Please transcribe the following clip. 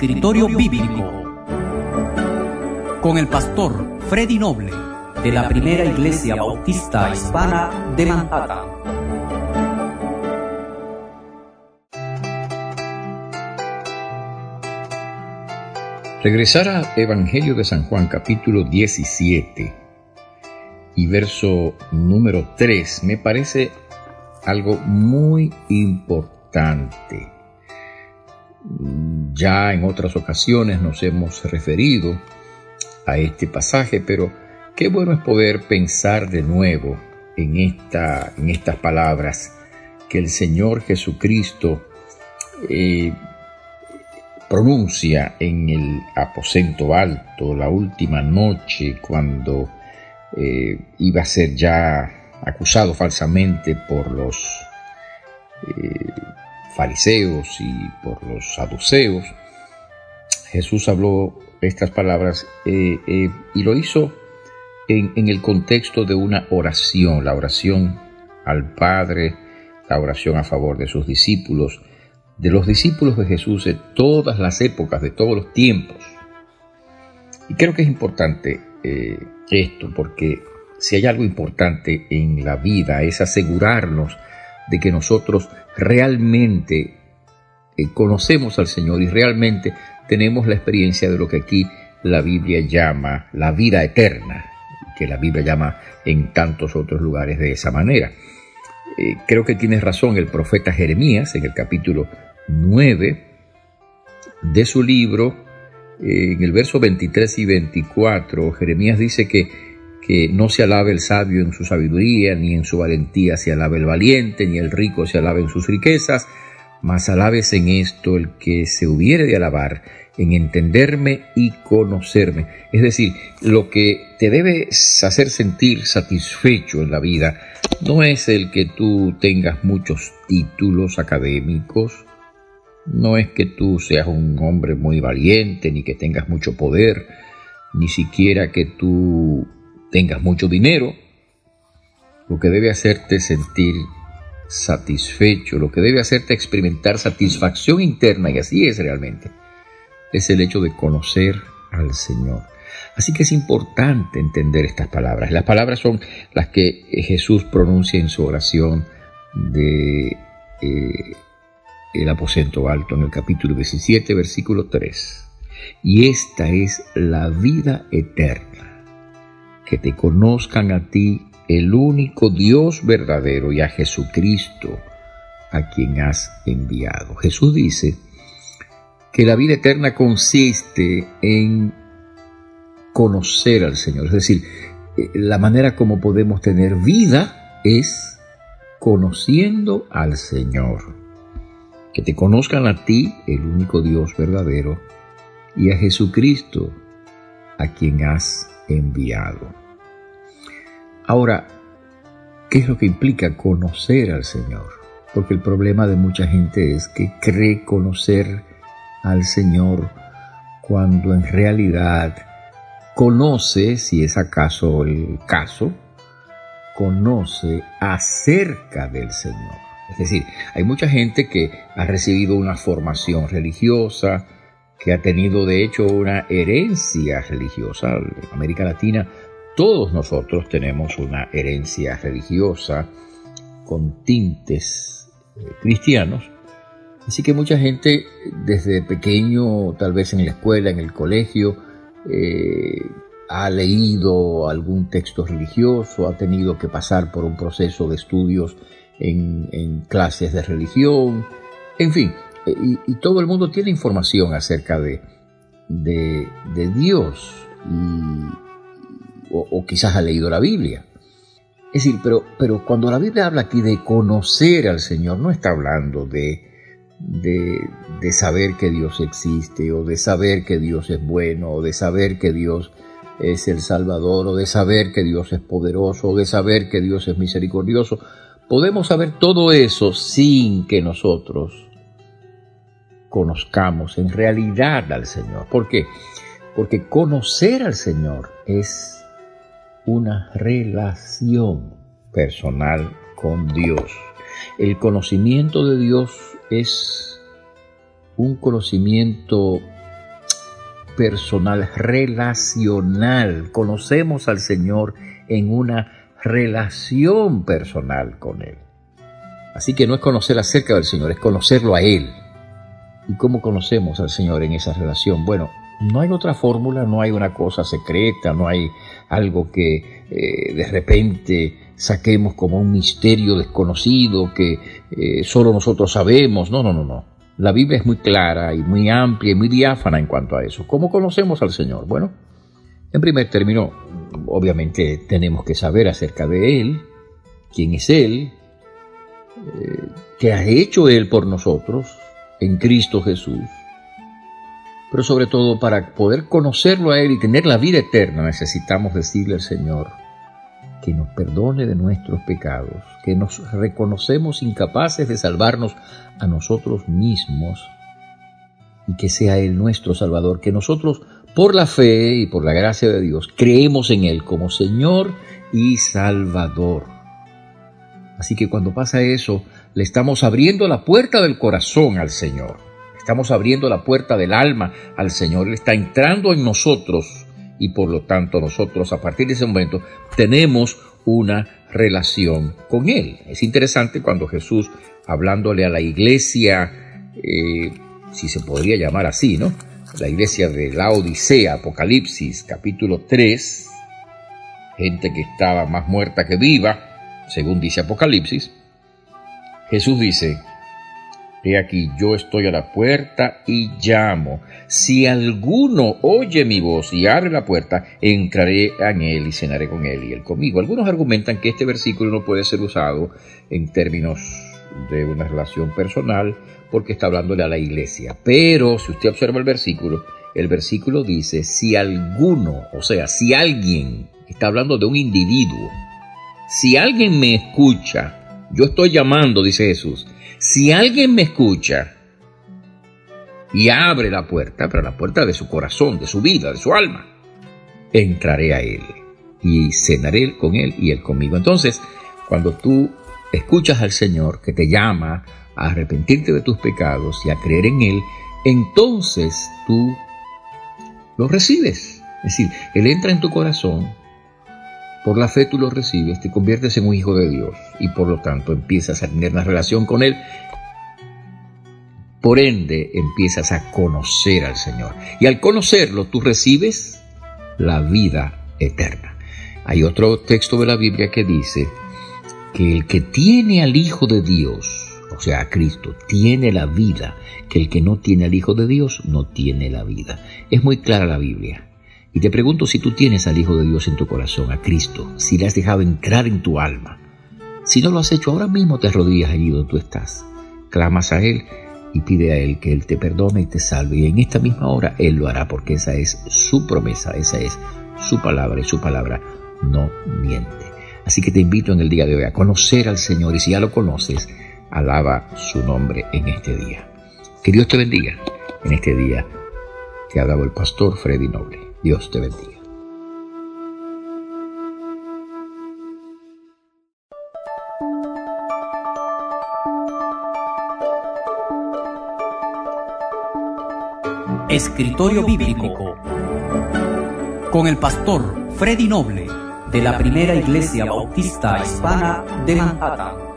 Escritorio Bíblico con el pastor Freddy Noble de la Primera Iglesia Bautista Hispana de Manhattan. Regresar al Evangelio de San Juan capítulo 17 y verso número 3 me parece algo muy importante. Ya en otras ocasiones nos hemos referido a este pasaje, pero qué bueno es poder pensar de nuevo en, esta, en estas palabras que el Señor Jesucristo eh, pronuncia en el aposento alto la última noche cuando eh, iba a ser ya acusado falsamente por los eh, fariseos y por los saduceos, Jesús habló estas palabras eh, y lo hizo en, en, el contexto de una oración, la oración al Padre, la oración a favor de sus discípulos, de los discípulos de Jesús de todas las épocas, de todos los tiempos. Y creo que es importante esto porque si hay algo importante en la vida es asegurarnos de que nosotros realmente eh, conocemos al Señor y realmente tenemos la experiencia de lo que aquí la Biblia llama la vida eterna, que la Biblia llama en tantos otros lugares de esa manera. Eh, creo que tiene razón el profeta Jeremías en el capítulo 9 de su libro, en el verso 23 y 24, Jeremías dice que que no se alabe el sabio en su sabiduría, ni en su valentía se alabe el valiente, ni el rico se alabe en sus riquezas, mas alabes en esto el que se hubiere de alabar, en entenderme y conocerme. Es decir, lo que te debe hacer sentir satisfecho en la vida no es el que tú tengas muchos títulos académicos, no es que tú seas un hombre muy valiente, ni que tengas mucho poder, ni siquiera que tú tengas mucho dinero, lo que debe hacerte sentir satisfecho, lo que debe hacerte experimentar satisfacción interna, y así es realmente, es el hecho de conocer al Señor. Así que es importante entender estas palabras. Las palabras son las que Jesús pronuncia en su oración de eh, el aposento alto en el capítulo 17, versículo 3. Y esta es la vida eterna que te conozcan a ti, el único Dios verdadero, y a Jesucristo, a quien has enviado. Jesús dice que la vida eterna consiste en conocer al Señor, es decir, eh, la manera como podemos tener vida es conociendo al Señor. Que te conozcan a ti, el único Dios verdadero, y a Jesucristo, a quien has enviado. Ahora, ¿qué es lo que implica conocer al Señor? Porque el problema de mucha gente es que cree conocer al Señor cuando en realidad conoce, si es acaso el caso, conoce acerca del Señor. Es decir, hay mucha gente que ha recibido una formación religiosa, que ha tenido de hecho una herencia religiosa. En América Latina todos nosotros tenemos una herencia religiosa con tintes eh, cristianos. Así que mucha gente desde pequeño, tal vez en la escuela, en el colegio, eh, ha leído algún texto religioso, ha tenido que pasar por un proceso de estudios en, clases de religión, en fin, eh, y, todo el mundo tiene información acerca de, de, Dios y, o, quizás ha leído la Biblia. Es decir, pero, pero cuando la Biblia habla aquí de conocer al Señor, no está hablando de, de, saber que Dios existe, o de saber que Dios es bueno, o de saber que Dios es el Salvador, o de saber que Dios es poderoso, o de saber que Dios es misericordioso. Podemos saber todo eso sin que nosotros conozcamos en realidad al Señor. ¿Por qué? Porque conocer al Señor es una relación. personal con Dios. El conocimiento de Dios es un conocimiento personal, relacional. Conocemos al Señor en una relación personal con Él. Así que no es conocer acerca del Señor, es conocerlo a Él. ¿Y cómo conocemos al Señor en esa relación? Bueno, no hay otra fórmula, no hay una cosa secreta, no hay algo que eh, de repente saquemos como un misterio desconocido que eh, solo nosotros sabemos. No, no, no, no. La Biblia es muy clara y muy amplia y muy diáfana en cuanto a eso. ¿Cómo conocemos al Señor? Bueno, en primer término, obviamente tenemos que saber acerca de Él, quién es Él, eh, qué ha hecho Él por nosotros en Cristo Jesús. Pero sobre todo para poder conocerlo a Él y tener la vida eterna necesitamos decirle al Señor que nos perdone de nuestros pecados, que nos reconocemos incapaces de salvarnos a nosotros mismos y que sea Él nuestro Salvador, que nosotros por la fe y por la gracia de Dios, creemos en Él como Señor y Salvador. Así que cuando pasa eso, le estamos abriendo la puerta del corazón al Señor. Estamos abriendo la puerta del alma al Señor. Él está entrando en nosotros y por lo tanto nosotros a partir de ese momento tenemos una relación con Él. Es interesante cuando Jesús, hablándole a la iglesia, eh, si se podría llamar así, ¿no? La iglesia de la Odisea, Apocalipsis capítulo 3, gente que estaba más muerta que viva, según dice Apocalipsis, Jesús dice, He aquí yo estoy a la puerta y llamo. Si alguno oye mi voz y abre la puerta, entraré en él y cenaré con él y él conmigo. Algunos argumentan que este versículo no puede ser usado en términos de una relación personal porque está hablándole a la iglesia. Pero si usted observa el versículo, el versículo dice, si alguno, o sea, si alguien, está hablando de un individuo, si alguien me escucha, yo estoy llamando, dice Jesús, si alguien me escucha y abre la puerta, pero la puerta de su corazón, de su vida, de su alma, entraré a él y cenaré con él y él conmigo. Entonces, cuando tú escuchas al Señor que te llama a arrepentirte de tus pecados y a creer en Él, entonces tú lo recibes. Es decir, Él entra en tu corazón, por la fe tú lo recibes, te conviertes en un hijo de Dios y por lo tanto empiezas a tener una relación con Él. Por ende, empiezas a conocer al Señor. Y al conocerlo, tú recibes la vida eterna. Hay otro texto de la Biblia que dice, que el que tiene al Hijo de Dios, o sea, Cristo, tiene la vida, que el que no tiene al Hijo de Dios no tiene la vida. Es muy clara la Biblia. Y te pregunto si tú tienes al Hijo de Dios en tu corazón, a Cristo, si le has dejado entrar en tu alma. Si no lo has hecho, ahora mismo te arrodillas allí donde tú estás. Clamas a Él y pide a Él que Él te perdone y te salve. Y en esta misma hora Él lo hará porque esa es su promesa, esa es su palabra y su palabra no miente. Así que te invito en el día de hoy a conocer al Señor y si ya lo conoces, alaba su nombre en este día. Que Dios te bendiga en este día. Te ha dado el pastor Freddy Noble. Dios te bendiga. Escritorio Bíblico con el pastor Freddy Noble de la primera iglesia bautista hispana de Manhattan.